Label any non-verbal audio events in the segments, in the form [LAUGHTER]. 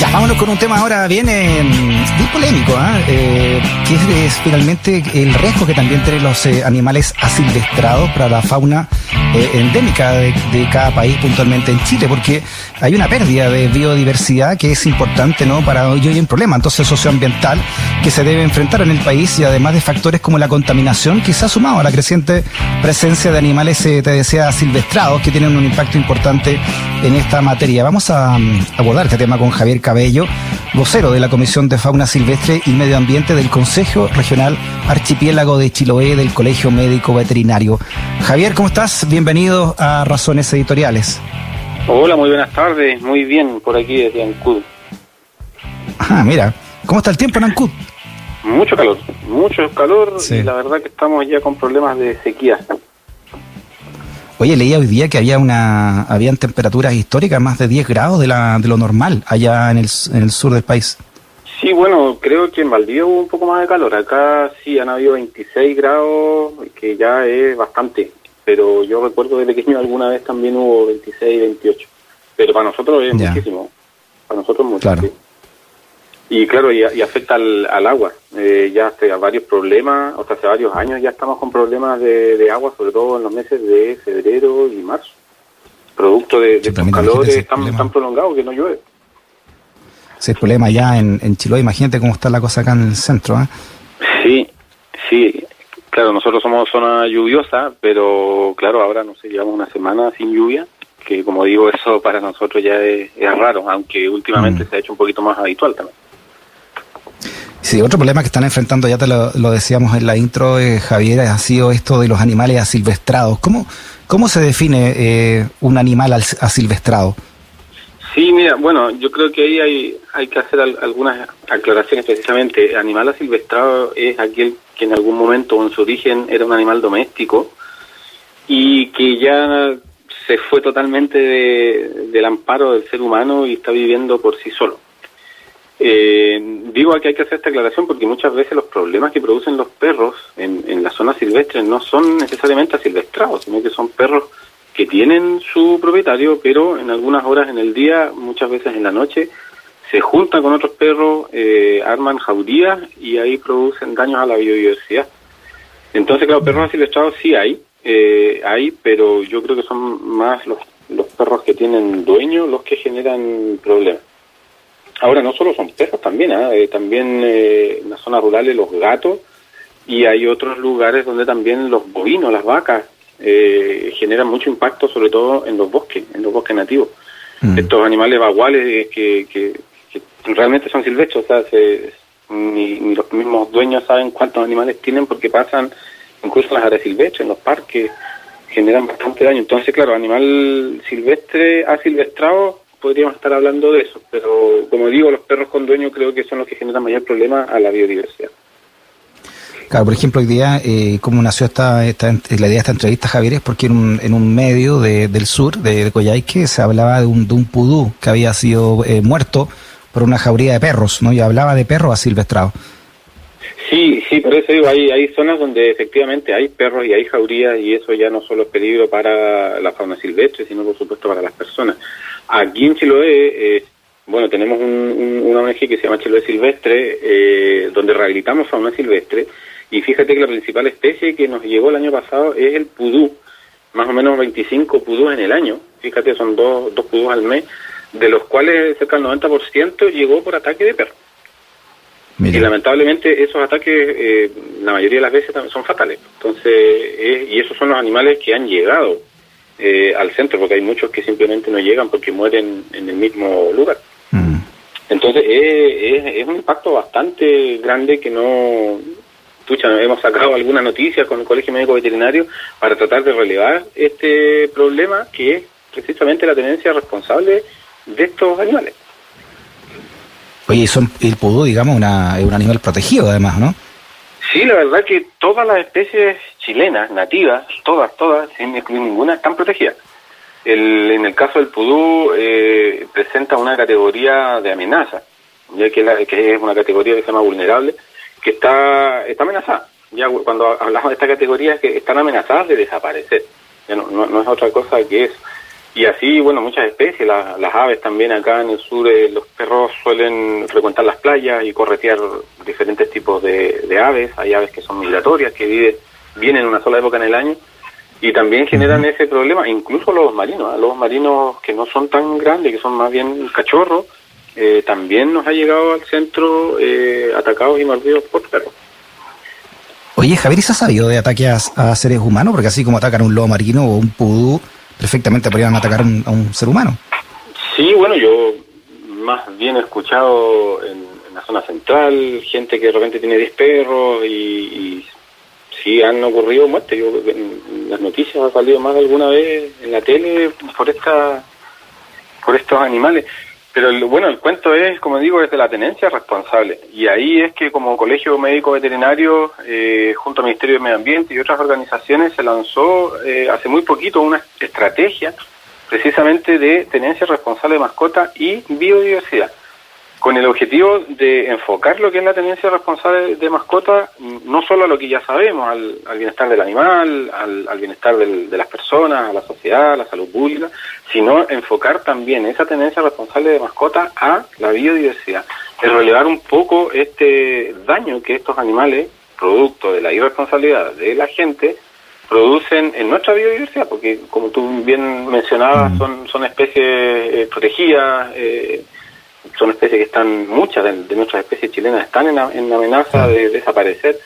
Ya, vámonos con un tema ahora bien, eh, bien polémico, ¿ah? eh, que es, finalmente el riesgo que también tienen los eh, animales asilvestrados para la fauna eh, endémica de, cada país, puntualmente en Chile, porque hay una pérdida de biodiversidad que es importante, ¿no? Para hoy hay un problema, entonces socioambiental, que se debe enfrentar en el país y además de factores como la contaminación, que se ha sumado a la creciente presencia de animales, te decía, silvestrados, que tienen un impacto importante en esta materia. Vamos a, a abordar este tema con Javier Cabello, vocero de la Comisión de Fauna Silvestre y Medio Ambiente del Consejo Regional Archipiélago de Chiloé del Colegio Médico Veterinario. Javier, ¿cómo estás? Bienvenido a Razones Editoriales. Hola, muy buenas tardes. Muy bien por aquí desde Ancud. Ah, mira. ¿Cómo está el tiempo en Ancud? Mucho calor, mucho calor sí. y la verdad que estamos ya con problemas de sequía. Oye, leía hoy día que había una, habían temperaturas históricas más de 10 grados de, la, de lo normal allá en el, en el sur del país. Sí, bueno, creo que en Valdivia hubo un poco más de calor. Acá sí han habido 26 grados, que ya es bastante. Pero yo recuerdo de pequeño alguna vez también hubo 26, 28. Pero para nosotros es ya. muchísimo. Para nosotros mucho. Claro. Sí. Y claro, y, y afecta al, al agua. Eh, ya hace varios problemas, o sea, hace varios años ya estamos con problemas de, de agua, sobre todo en los meses de febrero y marzo. Producto de, de estos calores tan, tan prolongados que no llueve. Ese problema ya en, en Chiloé, imagínate cómo está la cosa acá en el centro. ¿eh? Sí, sí. Claro, nosotros somos zona lluviosa, pero claro, ahora no sé, llevamos una semana sin lluvia, que como digo, eso para nosotros ya es, es raro, aunque últimamente mm. se ha hecho un poquito más habitual también. Sí, otro problema que están enfrentando, ya te lo, lo decíamos en la intro, eh, Javier, ha sido esto de los animales asilvestrados. ¿Cómo, cómo se define eh, un animal asilvestrado? Sí, mira, bueno, yo creo que ahí hay, hay que hacer al, algunas aclaraciones precisamente. Animal asilvestrado es aquel que en algún momento o en su origen era un animal doméstico y que ya se fue totalmente de, del amparo del ser humano y está viviendo por sí solo. Eh, digo que hay que hacer esta aclaración porque muchas veces los problemas que producen los perros en, en las zonas silvestres no son necesariamente asilvestrados, sino que son perros que tienen su propietario, pero en algunas horas en el día, muchas veces en la noche, se juntan con otros perros, eh, arman jaurías y ahí producen daños a la biodiversidad. Entonces, claro, perros asilvestrados sí hay, eh, hay, pero yo creo que son más los, los perros que tienen dueño los que generan problemas. Ahora no solo son perros también, ¿eh? también eh, en las zonas rurales los gatos y hay otros lugares donde también los bovinos, las vacas, eh, generan mucho impacto sobre todo en los bosques, en los bosques nativos. Mm. Estos animales vaguales que, que, que, realmente son silvestres, o sea, se, ni, ni, los mismos dueños saben cuántos animales tienen porque pasan incluso en las áreas silvestres, en los parques, generan bastante daño. Entonces, claro, animal silvestre, asilvestrado, podríamos estar hablando de eso, pero como digo, los perros con dueño creo que son los que generan mayor problema a la biodiversidad. Claro, por ejemplo, hoy día, eh, como nació esta, esta, la idea de esta entrevista, Javier, es porque en un, en un medio de, del sur, de, de se hablaba de un, de un pudú que había sido eh, muerto por una jauría de perros, ¿no? Y hablaba de perros asilvestrados. Sí, sí, por eso digo, hay, hay zonas donde efectivamente hay perros y hay jaurías y eso ya no solo es peligro para la fauna silvestre, sino por supuesto para las personas. Aquí en Chiloé, eh, bueno, tenemos un, un, una ONG que se llama Chiloé Silvestre, eh, donde rehabilitamos fauna silvestre, y fíjate que la principal especie que nos llegó el año pasado es el pudú, más o menos 25 pudús en el año, fíjate, son dos, dos pudús al mes, de los cuales cerca del 90% llegó por ataque de perro. Mira. Y lamentablemente esos ataques, eh, la mayoría de las veces son fatales. Entonces, eh, y esos son los animales que han llegado eh, al centro, porque hay muchos que simplemente no llegan porque mueren en el mismo lugar. Mm. Entonces, es, es, un impacto bastante grande que no. Pucha, hemos sacado alguna noticia con el Colegio Médico Veterinario para tratar de relevar este problema que es precisamente la tenencia responsable de estos animales. Oye, son, el pudú, digamos, una, es un animal protegido además, ¿no? Sí, la verdad que todas las especies chilenas, nativas, todas, todas, sin excluir ninguna, están protegidas. El, en el caso del pudú, eh, presenta una categoría de amenaza, ya que, la, que, es una categoría que se llama vulnerable, que está, está amenazada. Ya cuando hablamos de esta categoría es que están amenazadas de desaparecer. Ya no, no, no es otra cosa que eso. Y así, bueno, muchas especies, las aves también acá en el sur, eh, los perros suelen frecuentar las playas y corretear diferentes tipos de, aves. Hay aves que son migratorias, que viven, vienen en una sola época en el año y también generan ese problema, incluso los marinos, los marinos que no son tan grandes, que son más bien cachorros, eh, también nos ha llegado al centro eh, atacados y mordidos por perros. Oye, Javier, ¿y se ha sabido de ataques a, seres humanos? Porque así como atacan a un lobo marino o un pudú, perfectamente podrían atacar a un ser humano. Sí, bueno, yo más bien he escuchado en, la zona central gente que de repente tiene 10 perros y, sí han ocurrido muertes. Yo, en las noticias ha salido más de alguna vez en la tele por esta por estos animales. Pero bueno, el cuento es, como digo, es de la tenencia responsable. Y ahí es que como Colegio Médico Veterinario, eh, junto al Ministerio de Medio Ambiente y otras organizaciones, se lanzó eh, hace muy poquito una estrategia precisamente de tenencia responsable de mascota y biodiversidad con el objetivo de enfocar lo que es la tenencia responsable de mascota, no solo a lo que ya sabemos, al, bienestar del animal, al, bienestar de las personas, a la sociedad, a la salud pública, sino enfocar también esa tenencia responsable de mascota a la biodiversidad, es relevar un poco este daño que estos animales, producto de la irresponsabilidad de la gente, producen en nuestra biodiversidad, porque como tú bien mencionabas, mm. son, son especies eh, protegidas, eh, son especies que están, muchas de, nuestras especies chilenas están en, en amenaza de desaparecer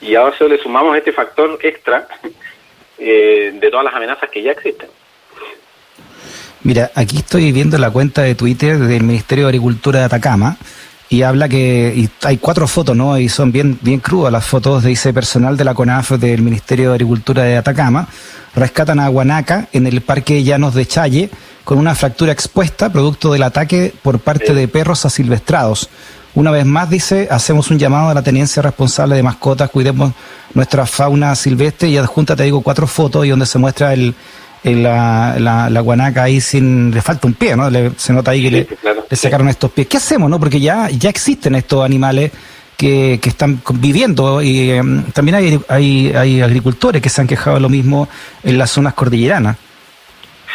y ahora solo le sumamos este factor extra [LAUGHS] eh, de todas las amenazas que ya existen. Mira, aquí estoy viendo la cuenta de Twitter del Ministerio de Agricultura de Atacama y habla que y hay cuatro fotos, ¿no? Y son bien bien crudas las fotos, dice personal de la CONAF del Ministerio de Agricultura de Atacama, rescatan a Guanaca en el Parque Llanos de Challe con una fractura expuesta producto del ataque por parte de perros asilvestrados. Una vez más, dice, hacemos un llamado a la tenencia responsable de mascotas, cuidemos nuestra fauna silvestre y adjunta, te digo, cuatro fotos y donde se muestra el, la, la, guanaca ahí sin, le falta un pie, ¿no? se nota ahí que le, sacaron estos pies. ¿Qué hacemos, no? Porque ya, ya existen estos animales que, que están viviendo y em, también hay, hay, hay agricultores que se han quejado de lo mismo en las zonas cordilleranas.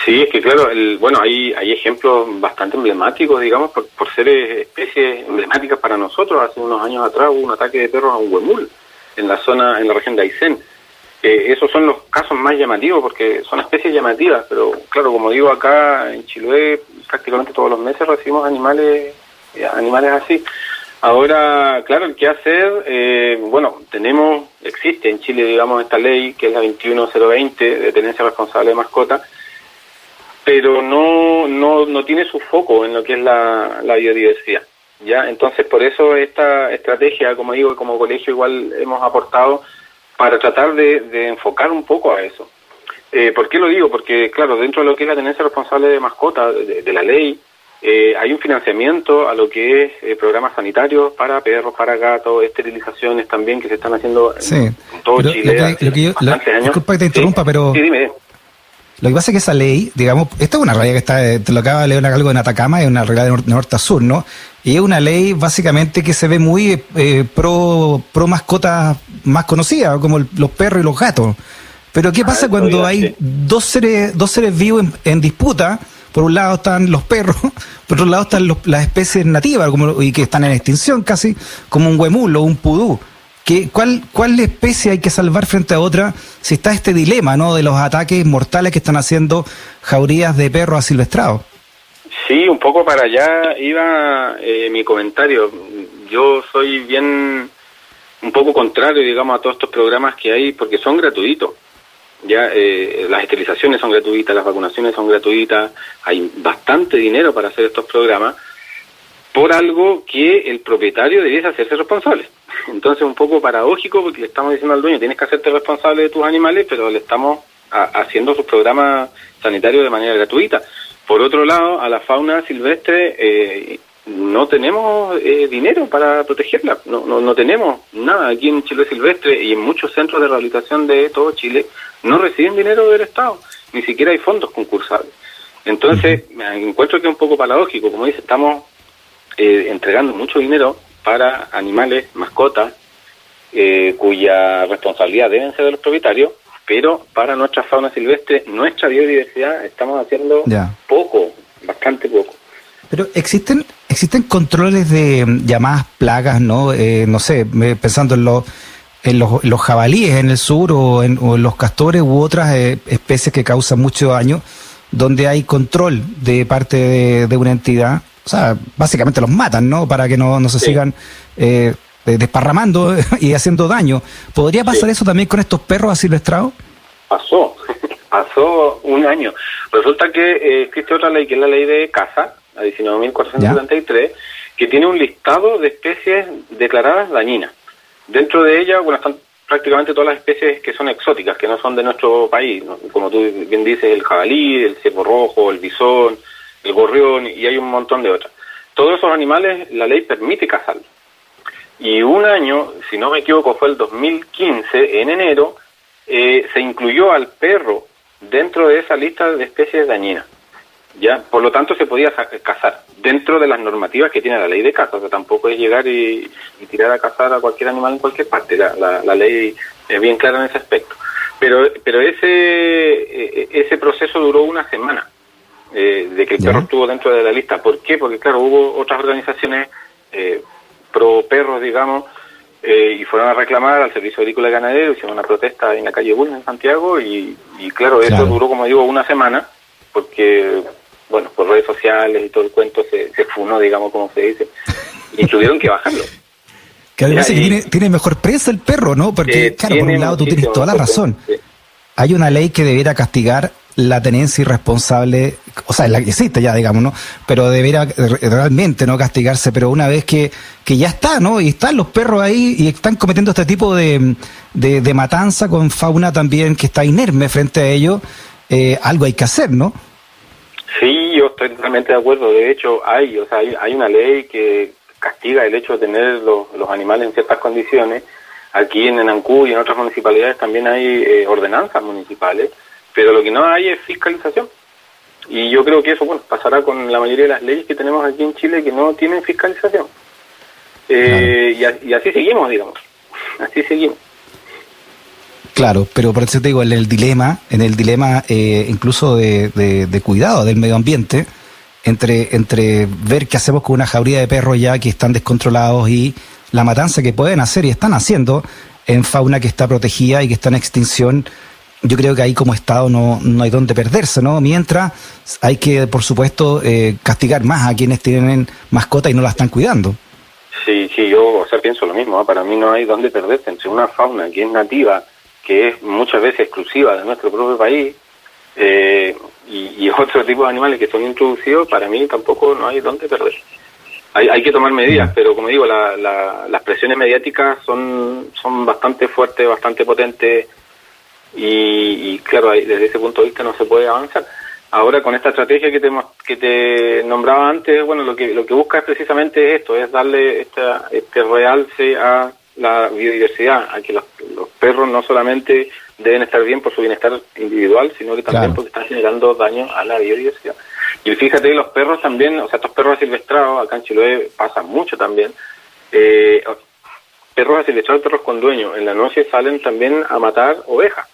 Sí, es que claro, el, bueno, hay, hay ejemplos bastante emblemáticos, digamos, por, por ser especies emblemáticas para nosotros. Hace unos años atrás hubo un ataque de perros a un huemul en la zona, en la región de Aysén. Eh, esos son los casos más llamativos porque son especies llamativas, pero claro, como digo, acá en Chiloé prácticamente todos los meses recibimos animales, eh, animales así. Ahora, claro, ¿qué hacer? Eh, bueno, tenemos, existe en Chile, digamos, esta ley que es la 21020 de tenencia responsable de mascotas, pero no, no, no tiene su foco en lo que es la, biodiversidad. ¿ya? Entonces, por eso esta estrategia, como digo, como colegio igual hemos aportado para tratar de, enfocar un poco a eso. Eh, ¿Por qué lo digo? Porque, claro, dentro de lo que es la tenencia responsable de mascota, de, la ley, eh, hay un financiamiento a lo que es eh, programas sanitarios para perros, para gatos, esterilizaciones también que se están haciendo en, todo Chile. Disculpa que te interrumpa, pero... Sí, dime. Lo que pasa es que esa ley, digamos, esta es una realidad que está, eh, te lo acaba de leer algo en Atacama, es una realidad de norte a sur, ¿no? Y es una ley básicamente que se ve muy eh, pro, pro mascotas más conocidas, como los perros y los gatos. Pero ¿qué pasa ah, cuando hay dos seres, dos seres vivos en, disputa? Por un lado están los perros, [LAUGHS] por otro lado están las especies nativas como, y que están en extinción casi, como un huemul o un pudú cuál, ¿Cuál especie hay que salvar frente a otra si está este dilema ¿no? de los ataques mortales que están haciendo jaurías de perros asilvestrados? Sí, un poco para allá iba eh, mi comentario. Yo soy bien un poco contrario, digamos, a todos estos programas que hay porque son gratuitos. Ya eh, las esterilizaciones son gratuitas, las vacunaciones son gratuitas, hay bastante dinero para hacer estos programas por algo que el propietario debiese hacerse responsable. [LAUGHS] Entonces, un poco paradójico porque le estamos diciendo al dueño, tienes que hacerte responsable de tus animales, pero le estamos haciendo sus programas sanitarios de manera gratuita. Por otro lado, a la fauna silvestre eh, no tenemos eh, dinero para protegerla, no, no, no, tenemos nada aquí en Chile Silvestre y en muchos centros de rehabilitación de todo Chile no reciben dinero del Estado, ni siquiera hay fondos concursables. Entonces, me encuentro que es un poco paradójico, como dice, estamos eh, entregando mucho dinero para animales, mascotas, eh, cuya responsabilidad deben ser de los propietarios, pero para nuestra fauna silvestre, nuestra biodiversidad, estamos haciendo poco, bastante poco. Pero existen existen controles de llamadas plagas, ¿no? Eh, no sé, pensando en, los en los, jabalíes en el sur o en, los castores u otras eh, especies que causan mucho daño, donde hay control de parte de, una entidad. O sea, básicamente los matan, ¿no? Para que no, no se sigan eh, desparramando [LAUGHS] y haciendo daño. ¿Podría pasar eso también con estos perros asilvestrados? Pasó, [LAUGHS] pasó un año. Resulta que existe otra ley que es la ley de caza, a 19.473, que tiene un listado de especies declaradas dañinas. Dentro de ella, bueno, están prácticamente todas las especies que son exóticas, que no son de nuestro país, como tú bien dices, el jabalí, el ciervo rojo, el bisón, el gorrión, y hay un montón de otras. Todos esos animales la ley permite cazarlos. Y un año, si no me equivoco, fue el 2015, en enero, eh, se incluyó al perro dentro de esa lista de especies dañinas. Ya, por lo tanto, se podía cazar dentro de las normativas que tiene la ley de caza. O sea, tampoco es llegar y, tirar a cazar a cualquier animal en cualquier parte. La, la, ley es bien clara en ese aspecto. Pero, pero ese, e, e, ese proceso duró una semana eh, de que el perro estuvo dentro de la lista. ¿Por qué? Porque, claro, hubo otras organizaciones eh, pro perros, digamos, eh, y fueron a reclamar al Servicio Agrícola y Ganadero, hicieron una protesta en la calle Bulnes, en Santiago, y, claro, eso duró, como digo, una semana, porque bueno, por redes sociales y todo el cuento se, se funó, digamos, como se dice, y tuvieron que bajarlo. [LAUGHS] Que además tiene, tiene, mejor presa el perro, ¿no? Porque, claro, por un lado tú tienes toda la razón. Hay una ley que debiera castigar la tenencia irresponsable, o sea, la que existe ya, digamos, ¿no? Pero debiera realmente no castigarse, pero una vez que, que ya está, ¿no? Y están los perros ahí y están cometiendo este tipo de, de, matanza con fauna también que está inerme frente a ellos, eh, algo hay que hacer, ¿no? Sí, yo estoy totalmente de acuerdo. De hecho, hay, o sea, hay, una ley que castiga el hecho de tener los, animales en ciertas condiciones. Aquí en Enancú y en otras municipalidades también hay eh, ordenanzas municipales, pero lo que no hay es fiscalización. Y yo creo que eso bueno, pasará con la mayoría de las leyes que tenemos aquí en Chile que no tienen fiscalización. Eh, y así seguimos, digamos. Así seguimos. Claro, pero por eso te digo, en el dilema, en el dilema eh, incluso de, de, cuidado del medio ambiente, entre, entre ver qué hacemos con una jauría de perros ya que están descontrolados y la matanza que pueden hacer y están haciendo en fauna que está protegida y que está en extinción, yo creo que ahí como Estado no, no hay donde perderse, ¿no? Mientras hay que, por supuesto, eh, castigar más a quienes tienen mascotas y no la están cuidando. Sí, sí, yo o sea, pienso lo mismo, para mí no hay donde perderse entre una fauna que es nativa, que es muchas veces exclusiva de nuestro propio país, eh, y, [LAUGHS] otros tipos de animales que son introducidos, para mí tampoco no hay dónde perder. Hay, hay que tomar medidas, mm. pero como digo, las presiones mediáticas son, son bastante fuertes, bastante potentes, y, claro, desde ese punto de vista no se puede avanzar. Ahora con esta estrategia que te, que te nombraba antes, bueno, lo que lo que busca es precisamente esto, es darle esta, este realce a la biodiversidad, a que los, perros no solamente deben estar bien por su bienestar individual, sino que también porque están generando daño a la biodiversidad. Y fíjate, los perros también, o sea, estos perros asilvestrados, acá en Chiloé pasa mucho también, eh, perros asilvestrados, perros con dueño, en la noche salen también a matar ovejas.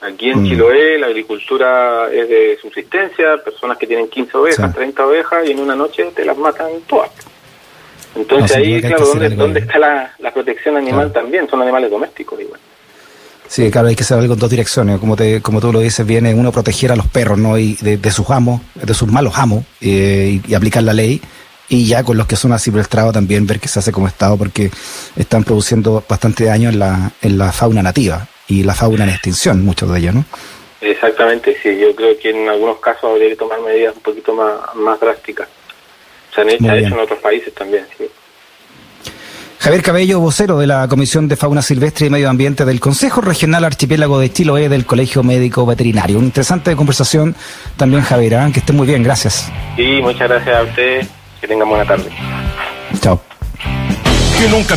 Aquí en mm. Chiloé la agricultura es de subsistencia, personas que tienen 15 ovejas, 30 ovejas, y en una noche te las matan todas. Entonces ahí, claro, ¿dónde, está la, protección animal también? Son animales domésticos igual. Sí, claro, hay que saber con dos direcciones. Como te, como tú lo dices, viene uno proteger a los perros, ¿no? Y de, sus amos, de sus malos amos, eh, y, aplicar la ley. Y ya con los que son asilvestrados también ver qué se hace como Estado, porque están produciendo bastante daño en la, en la fauna nativa y la fauna en extinción, muchos de ellos, ¿no? Exactamente, sí. Yo creo que en algunos casos habría que tomar medidas un poquito más, más drásticas. Se han hecho, en otros países también, sí. Javier Cabello, vocero de la Comisión de Fauna Silvestre y Medio Ambiente del Consejo Regional Archipiélago de Chiloé del Colegio Médico Veterinario. Una interesante conversación también, Javier. ¿eh? Que esté muy bien, gracias. Sí, muchas gracias a usted. Que tengan buena tarde. Chao. Que nunca